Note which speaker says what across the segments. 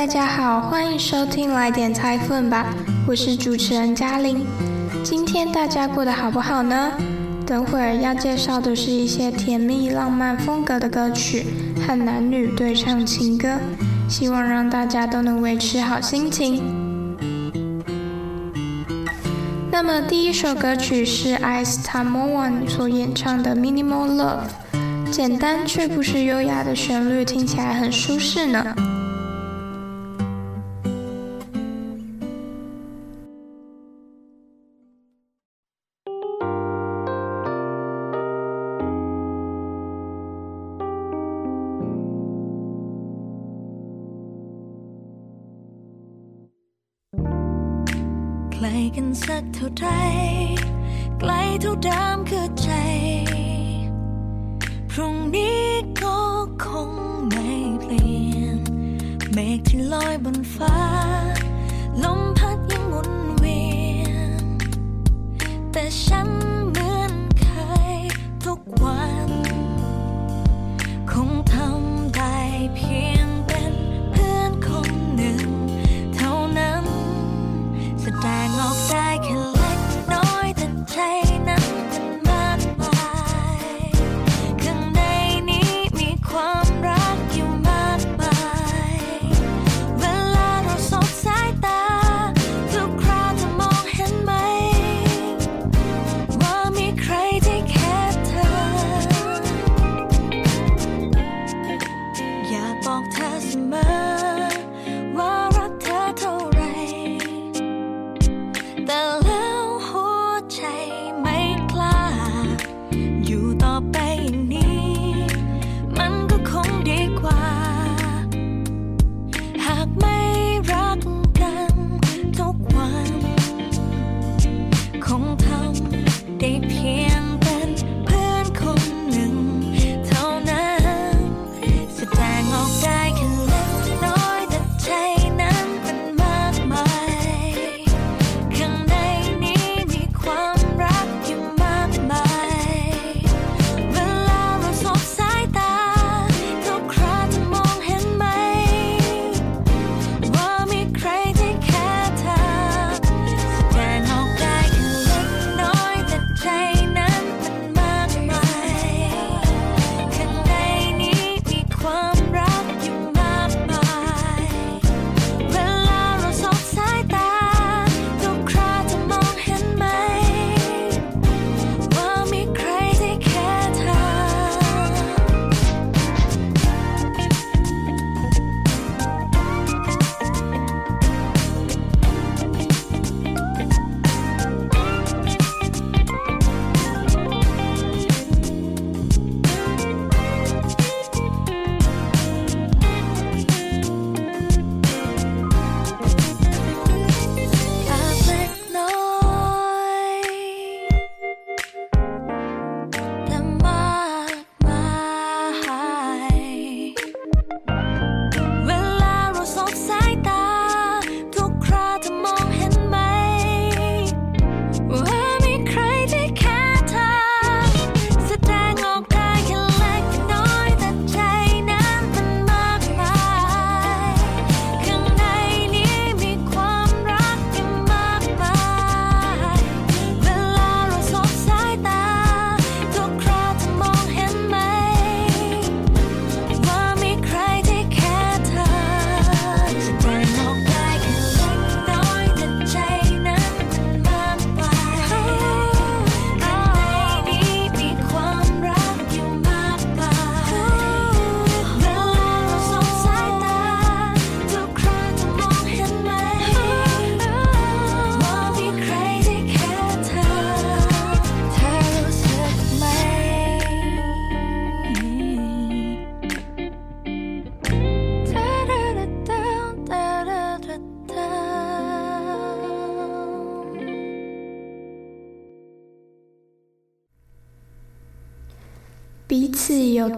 Speaker 1: 大家好欢迎收听来点猜分吧我是主持人嘉玲。今天大家过得好不好呢？等会儿要介绍的是一些甜蜜浪漫风格的歌曲和男女对唱情歌希望让大家都能维持好心情。那么第一首歌曲是 ice time on one 所演唱的 minimal love 简单却不失优雅的旋律听起来很舒适呢。
Speaker 2: สักเท่าไรไกลเท่าดามคือใจ พรุ่งนี้ก็คงไม่เปลี่ยน เมฆที่ลอยบนฟ้า ลมพัดยังหมุนเวียน แต่ฉันเหมือนใครทุกวัน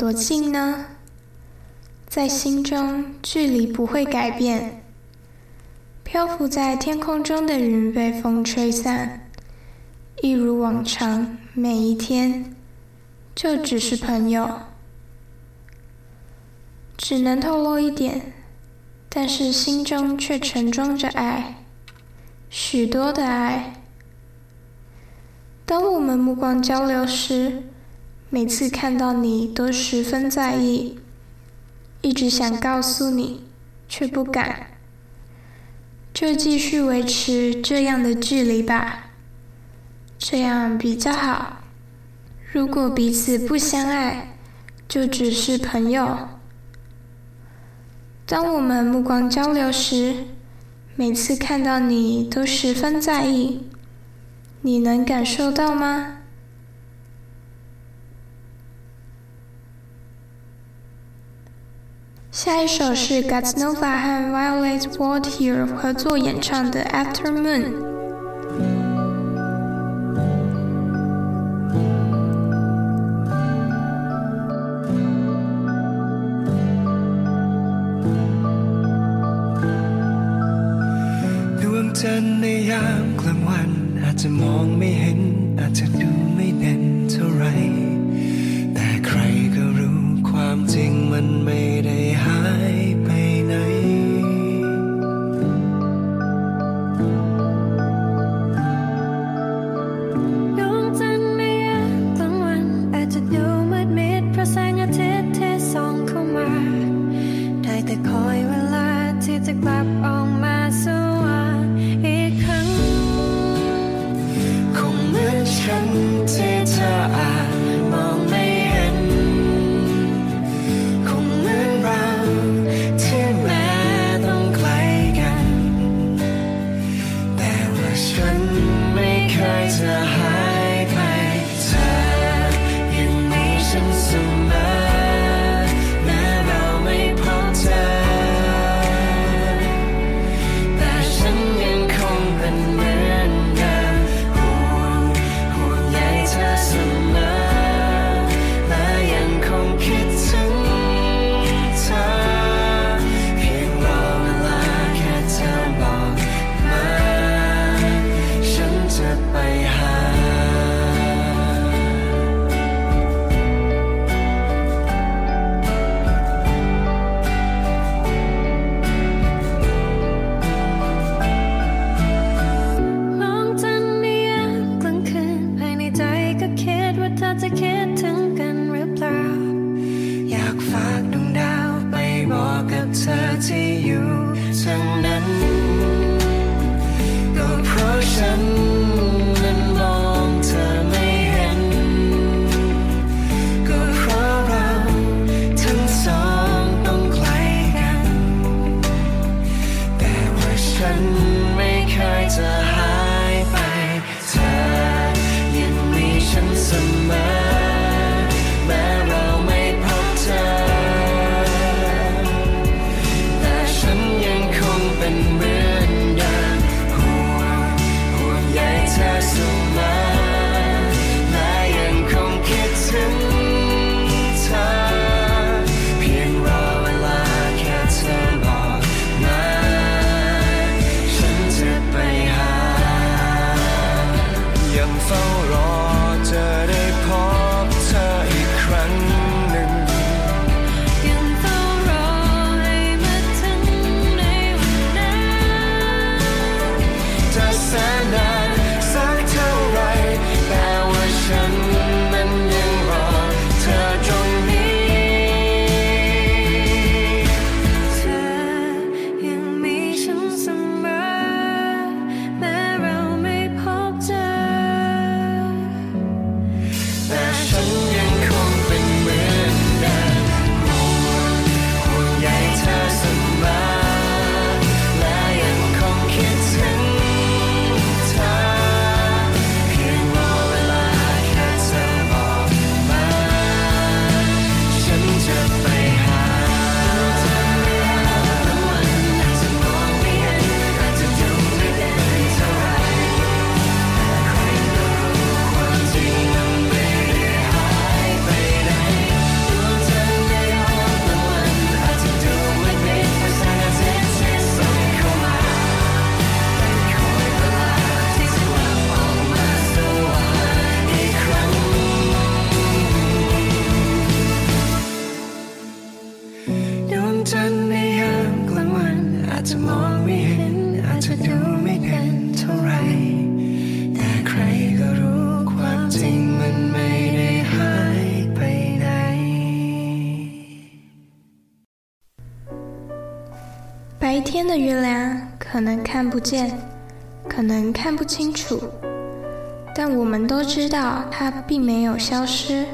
Speaker 1: 多近呢？在心中距离不会改变。漂浮在天空中的云被风吹散。一如往常每一天就只是朋友。只能透露一点但是心中却盛装着爱许多的爱。当我们目光交流时每次看到你都十分在意，一直想告诉你，却不敢。就继续维持这样的距离吧，这样比较好。如果彼此不相爱，就只是朋友。当我们目光交流时，每次看到你都十分在意，你能感受到吗？下一首是 Gaznova 和 Violet Ward Here 合作演唱的《After Moon》。
Speaker 3: ดวงจันท
Speaker 4: ร์
Speaker 3: ในยามกลางวันอา
Speaker 4: จจะมองไม่เห็นอาจจะ
Speaker 3: ดู
Speaker 4: ไม
Speaker 3: ่เด่น
Speaker 4: เท่าไร ความจริงมันไม่ได้หาย
Speaker 1: 白天的月亮可能看不见，可能看不清楚，但我们都知道它并没有消失。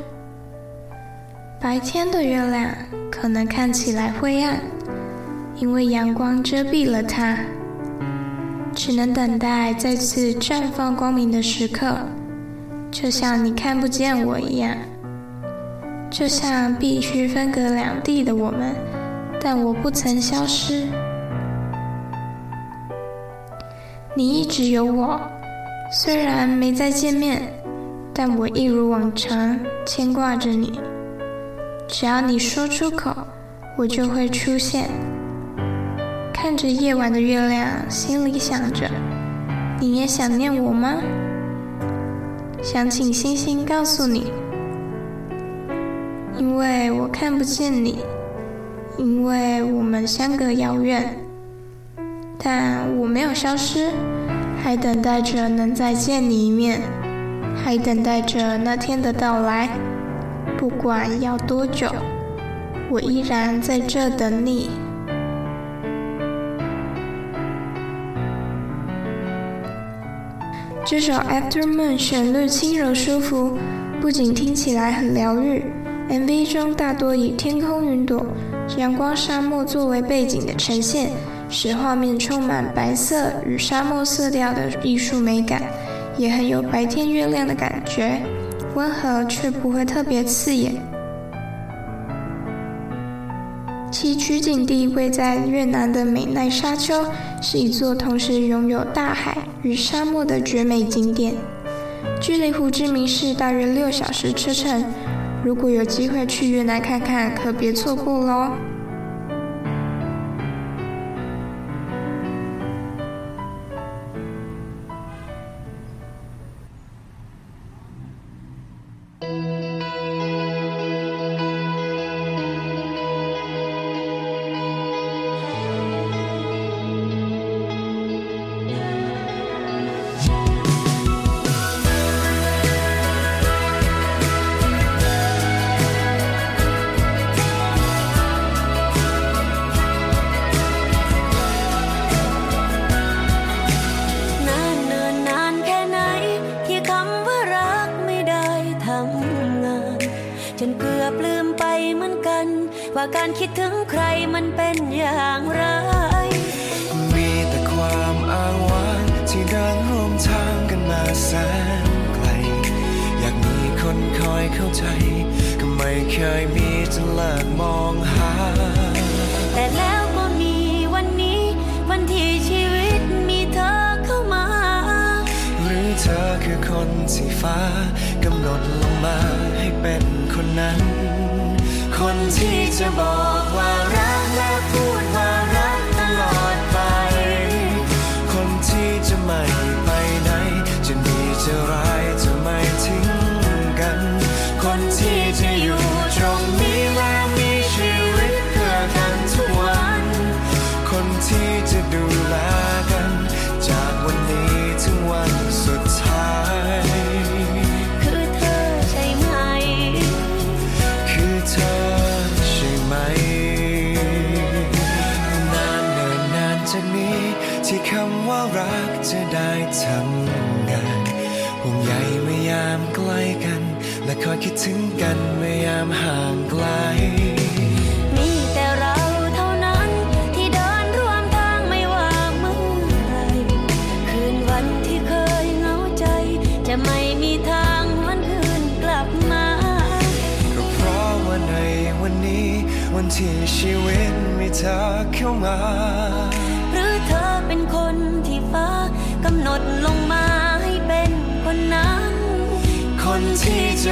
Speaker 1: 白天的月亮可能看起来灰暗，因为阳光遮蔽了它，只能等待再次绽放光明的时刻，就像你看不见我一样，就像必须分隔两地的我们，但我不曾消失。你一直有我，虽然没再见面，但我一如往常牵挂着你。只要你说出口，我就会出现。看着夜晚的月亮，心里想着，你也想念我吗？想请星星告诉你，因为我看不见你，因为我们相隔遥远。但我没有消失，还等待着能再见你一面，还等待着那天的到来。不管要多久，我依然在这等你。这首《Aftermoon》旋律轻柔舒服，不仅听起来很疗愈，MV 中大多以天空云朵、阳光沙漠作为背景的呈现。使画面充满白色与沙漠色调的艺术美感，也很有白天月亮的感觉，温和却不会特别刺眼。其取景地位在越南的美奈沙丘，是一座同时拥有大海与沙漠的绝美景点，距离胡志明市大约六小时车程。如果有机会去越南看看，可别错过喽。
Speaker 3: ที่ฟ้ากำหนดลงมาให้เป็นคนนั้น คนที่จะบอกว่ารักและพูดว่า กันเมื่อยามห่างไกล
Speaker 5: มีแต่เราเท่านั้นที่เดินร่วมทางไม่ว่าเมื่อไหรคืนวันที่เคยเหงาใจ จะไม่มีทางหวนคืนกลับมา
Speaker 3: ก็เพราะว่าในวันนี้ วันที่ชีวิตมีเธอเข้ามา
Speaker 5: ที่
Speaker 3: จ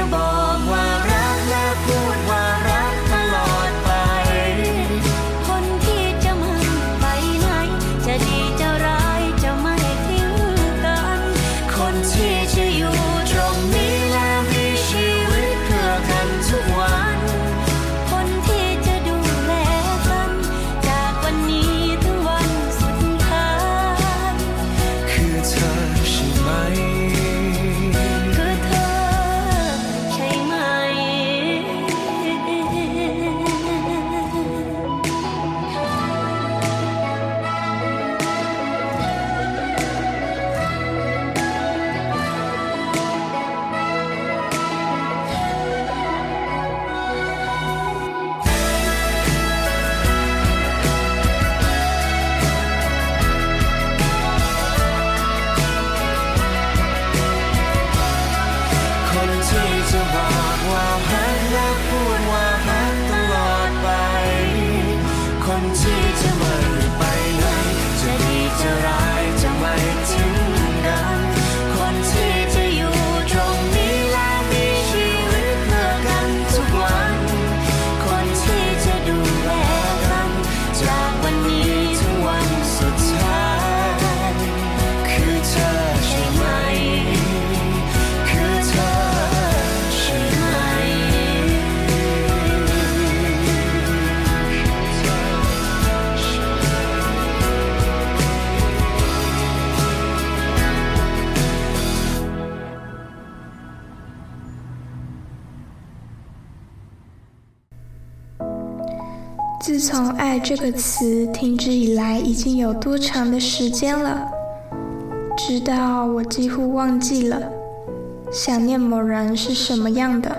Speaker 1: 自从“爱”这个词停止以来，已经有多长的时间了？直到我几乎忘记了想念某人是什么样的。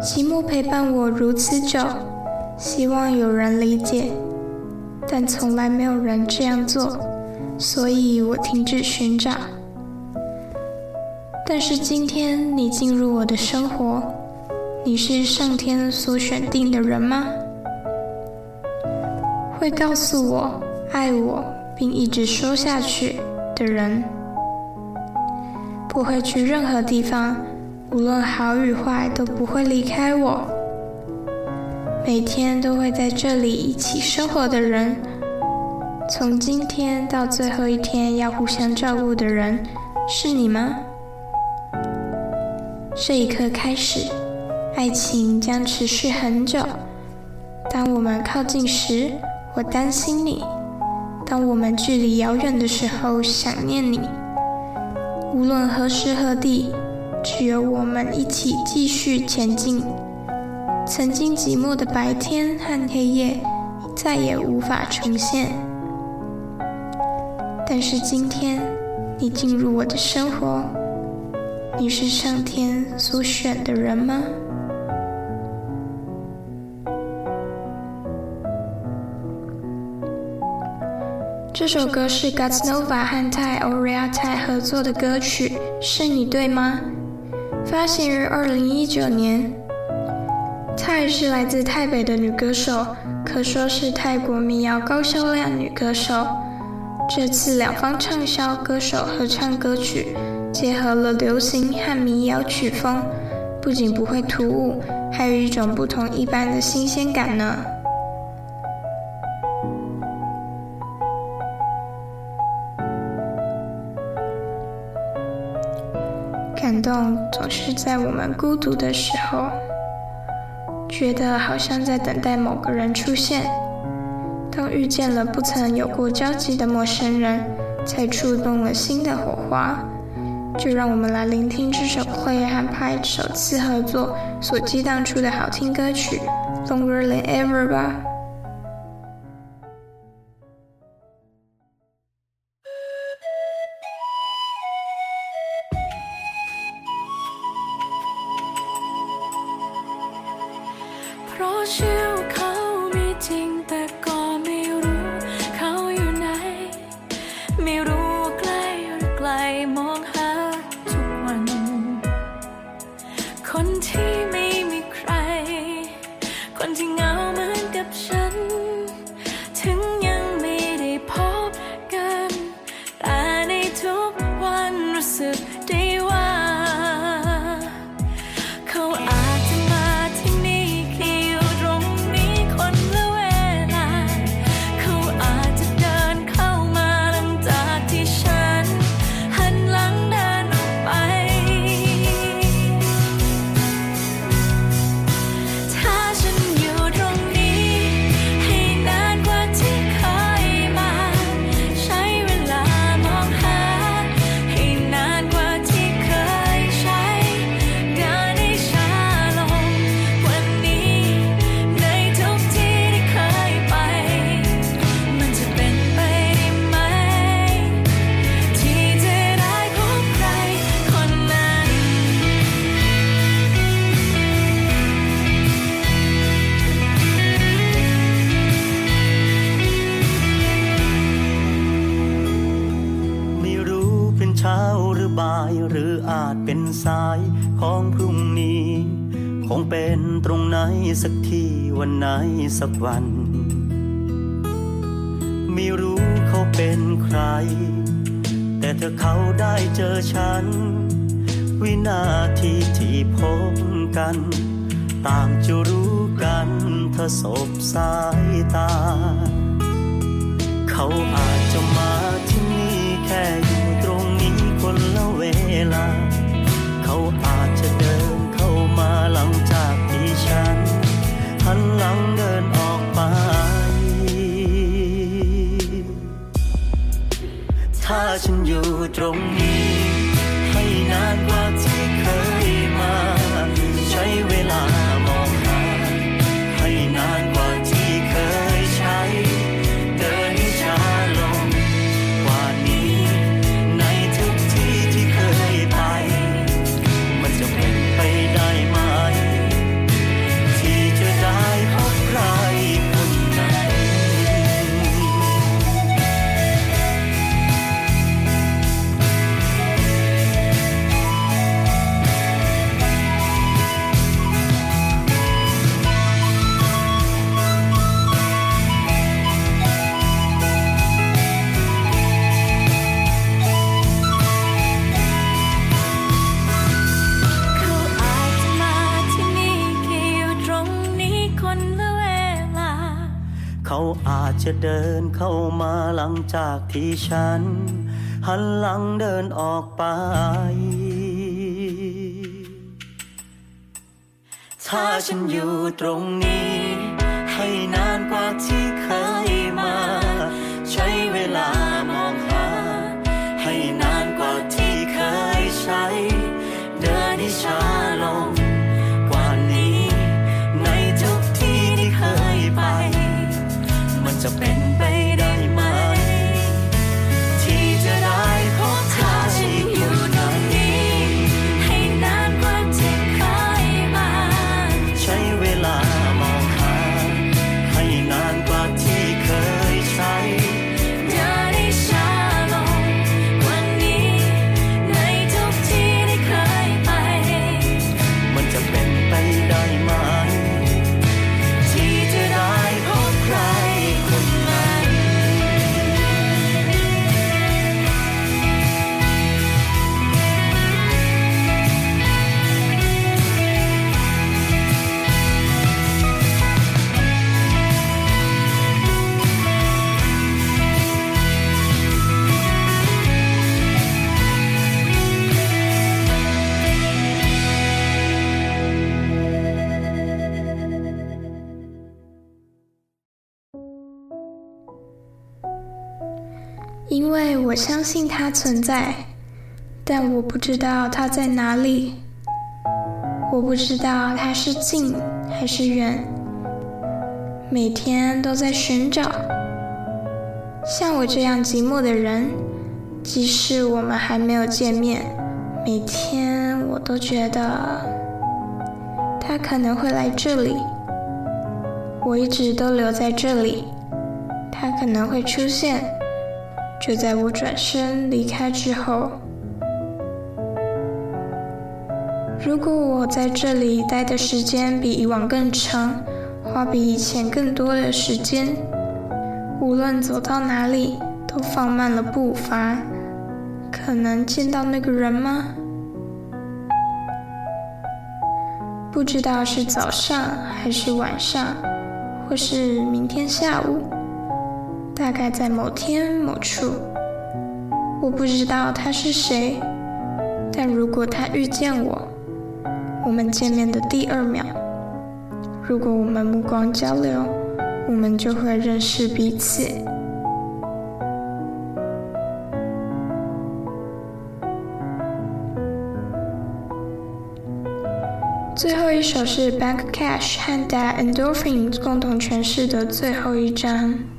Speaker 1: 寂寞陪伴我如此久，希望有人理解，但从来没有人这样做，所以我停止寻找。但是今天你进入我的生活。你是上天所选定的人吗？会告诉我爱我并一直说下去的人，不会去任何地方，无论好与坏都不会离开我。每天都会在这里一起生活的人，从今天到最后一天要互相照顾的人，是你吗？这一刻开始。爱情将持续很久。当我们靠近时，我担心你；当我们距离遥远的时候，想念你。无论何时何地，只有我们一起继续前进。曾经寂寞的白天和黑夜再也无法重现。但是今天，你进入我的生活，你是上天所选的人吗？这首歌是 Gatsnova 和泰 Orea 泰合作的歌曲，是你对吗？发行于二零一九年。泰是来自泰北的女歌手，可说是泰国民谣高销量女歌手。这次两方畅销歌手合唱歌曲，结合了流行和民谣曲风，不仅不会突兀，还有一种不同一般的新鲜感呢。动总是在我们孤独的时候，觉得好像在等待某个人出现。当遇见了不曾有过交集的陌生人，才触动了新的火花。就让我们来聆听这首 Play 和 Pie 首次合作所激荡出的好听歌曲《Longer Than Ever》吧。
Speaker 6: ของพรุ่งนี้ คงเป็นตรงไหนสักที่วันไหนสักวัน ไม่รู้เขาเป็นใคร แต่ถ้าเขาได้เจอฉัน วินาทีที่พบกัน ต่างจะรู้กันถ้าสบสายตา เขาอาจจะมาที่นี่แค่อยู่ตรงนี้คนละเวลา เขาอา ฉัน หันหลังเดินออกไป ถ้าฉันอยู่ตรงนี้ ให้นานกว่าที่เคยมาใช้เวลามองหา จากที่ฉัน หันหลังเดินออกไป ถ้าฉันอยู่ตรงนี้ ให้นานกว่าที่
Speaker 1: 因为我相信它存在，但我不知道它在哪里。我不知道它是近还是远，每天都在寻找。像我这样寂寞的人，即使我们还没有见面，每天我都觉得他可能会来这里。我一直都留在这里，他可能会出现。就在我转身离开之后，如果我在这里待的时间比以往更长，花比以前更多的时间，无论走到哪里都放慢了步伐，可能见到那个人吗？不知道是早上还是晚上，或是明天下午。大概在某天某处，我不知道他是谁，但如果他遇见我，我们见面的第二秒，如果我们目光交流，我们就会认识彼此。最后一首是 Bank Cash 和 Da Endorphin 共同诠释的最后一章。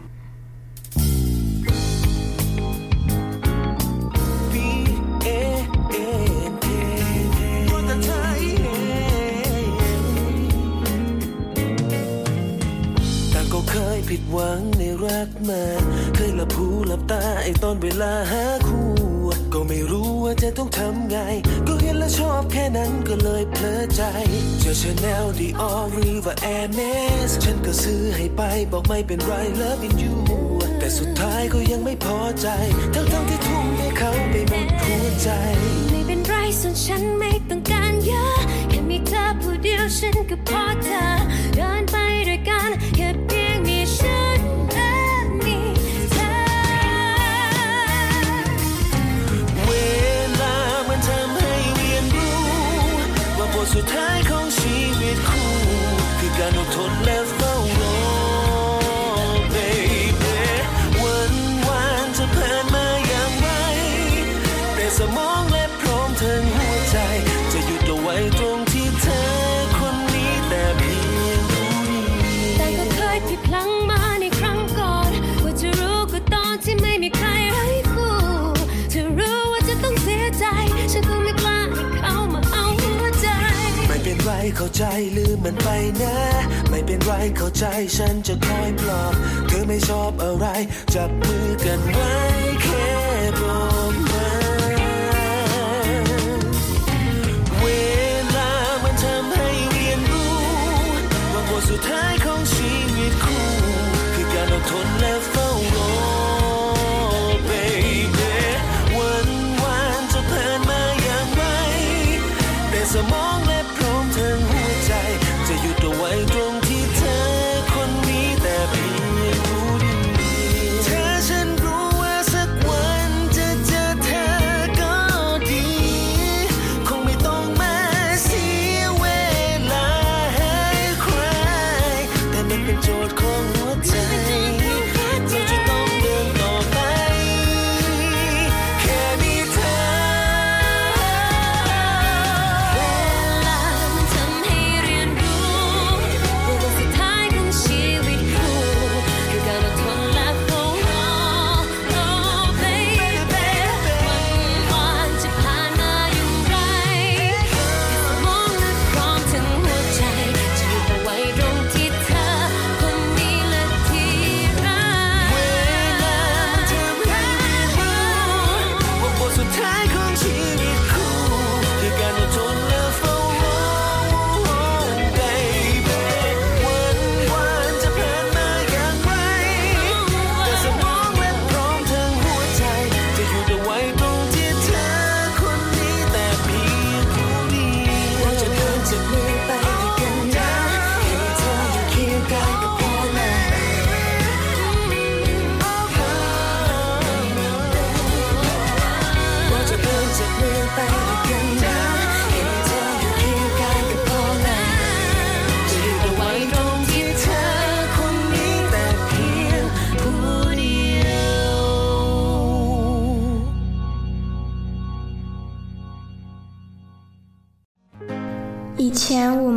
Speaker 4: ก็เห็นแล้วชอบแค่นั้นก็เลยเพลิดใจ เจอชาแนลดีออหรือว่าแอร์เมสฉันก็ซื้อให้ไปบอกไม่เป็นไร love in you แต่สุดท้ายก็ยังไม่พอใจ ทั้งทั้งที่ทุ่มให้เขาไปหมดหัวใจ
Speaker 2: ไม่เป็นไรส่วนฉันไม่ต้องการเยอะ แค่มีเธอผู้เดียวฉันก็พอเธอเดินไปด้วยกันแค่
Speaker 4: got no total left ไรเข้า
Speaker 2: ใจ
Speaker 4: ลืมมันไปนะ ไม่เป็นไรเข้าใจฉันจะคอยปลอบ เธอไม่ชอบอะไร จับมือกันไว้แค่บอกมาเวลามันทำให้เรียนรู้ว่าบทสุดท้ายของชีวิตคู่คือการอดทนและเฝ้ารอ baby วั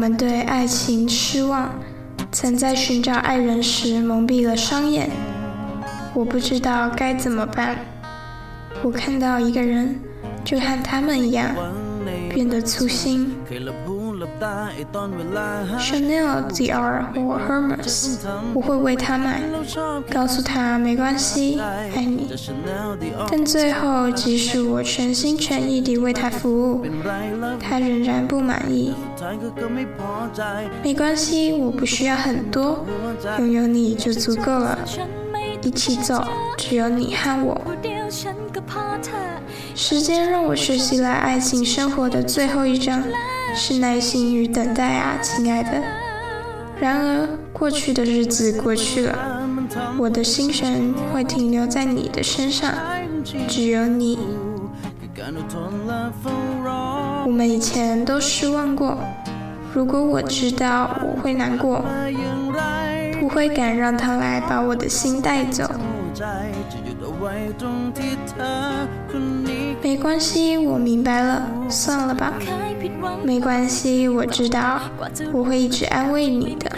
Speaker 1: 我们对爱情失望，曾在寻找爱人时蒙蔽了双眼。我不知道该怎么办。我看到一个人，就和他们一样，变得粗心。Chanel、Dior 或 Hermes，我会为他买，告诉他没关系，爱你。但最后，即使我全心全意地为他服务，他仍然不满意。没关系，我不需要很多，拥有你就足够了。一起走，只有你和我。时间让我学习了爱情生活的最后一章。是耐心与等待啊，亲爱的。然而，过去的日子过去了，我的心神会停留在你的身上，只有你。我们以前都失望过，如果我知道我会难过，不会敢让他来把我的心带走。没关系，我明白了，算了吧。没关系，我知道，我会一直安慰你的。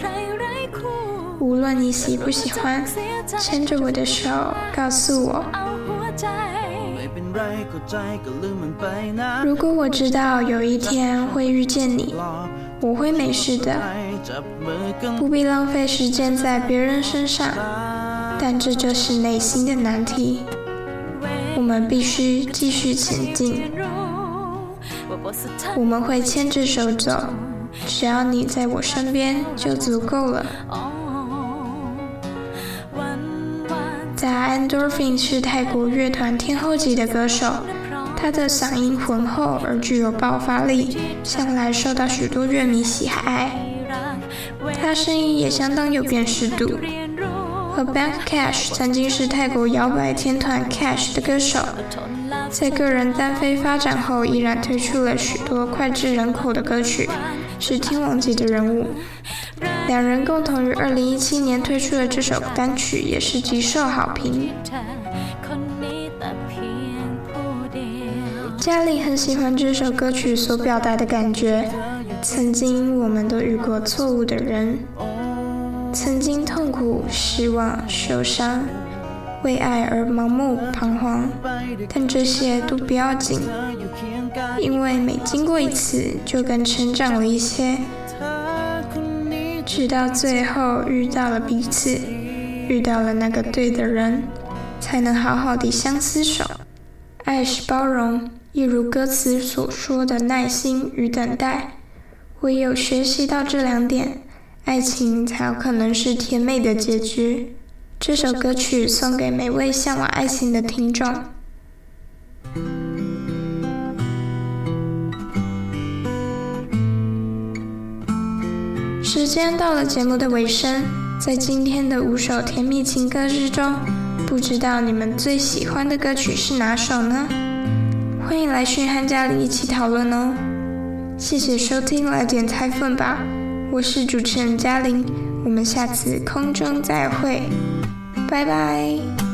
Speaker 1: 无论你喜不喜欢，牵着我的手，告诉我。如果我知道有一天会遇见你，我会没事的，不必浪费时间在别人身上。但这就是内心的难题，我们必须继续前进。我们会牵着手走，只要你在我身边就足够了。在 Endorphin 是泰国乐团天后级的歌手，他的嗓音浑厚而具有爆发力，向来受到许多乐迷喜爱。他声音也相当有辨识度。和 Bank Cash 曾经是泰国摇摆天团 Cash 的歌手，在个人单飞发展后，依然推出了许多脍炙人口的歌曲，是天王级的人物。两人共同于2017年推出的这首单曲也是极受好评。嘉玲很喜欢这首歌曲所表达的感觉。曾经我们都遇过错误的人。曾经痛苦、失望、受伤，为爱而盲目彷徨，但这些都不要紧，因为每经过一次，就更成长了一些。直到最后遇到了彼此，遇到了那个对的人，才能好好的相厮守。爱是包容，一如歌词所说的耐心与等待。唯有学习到这两点。爱情才有可能是甜美的结局。这首歌曲送给每位向往爱情的听众。时间到了，节目的尾声，在今天的五首甜蜜情歌之中，不知道你们最喜欢的歌曲是哪首呢？欢迎来讯和嘉玲一起讨论哦。谢谢收听，来点菜份吧。我是主持人嘉玲，我们下次空中再会，拜拜。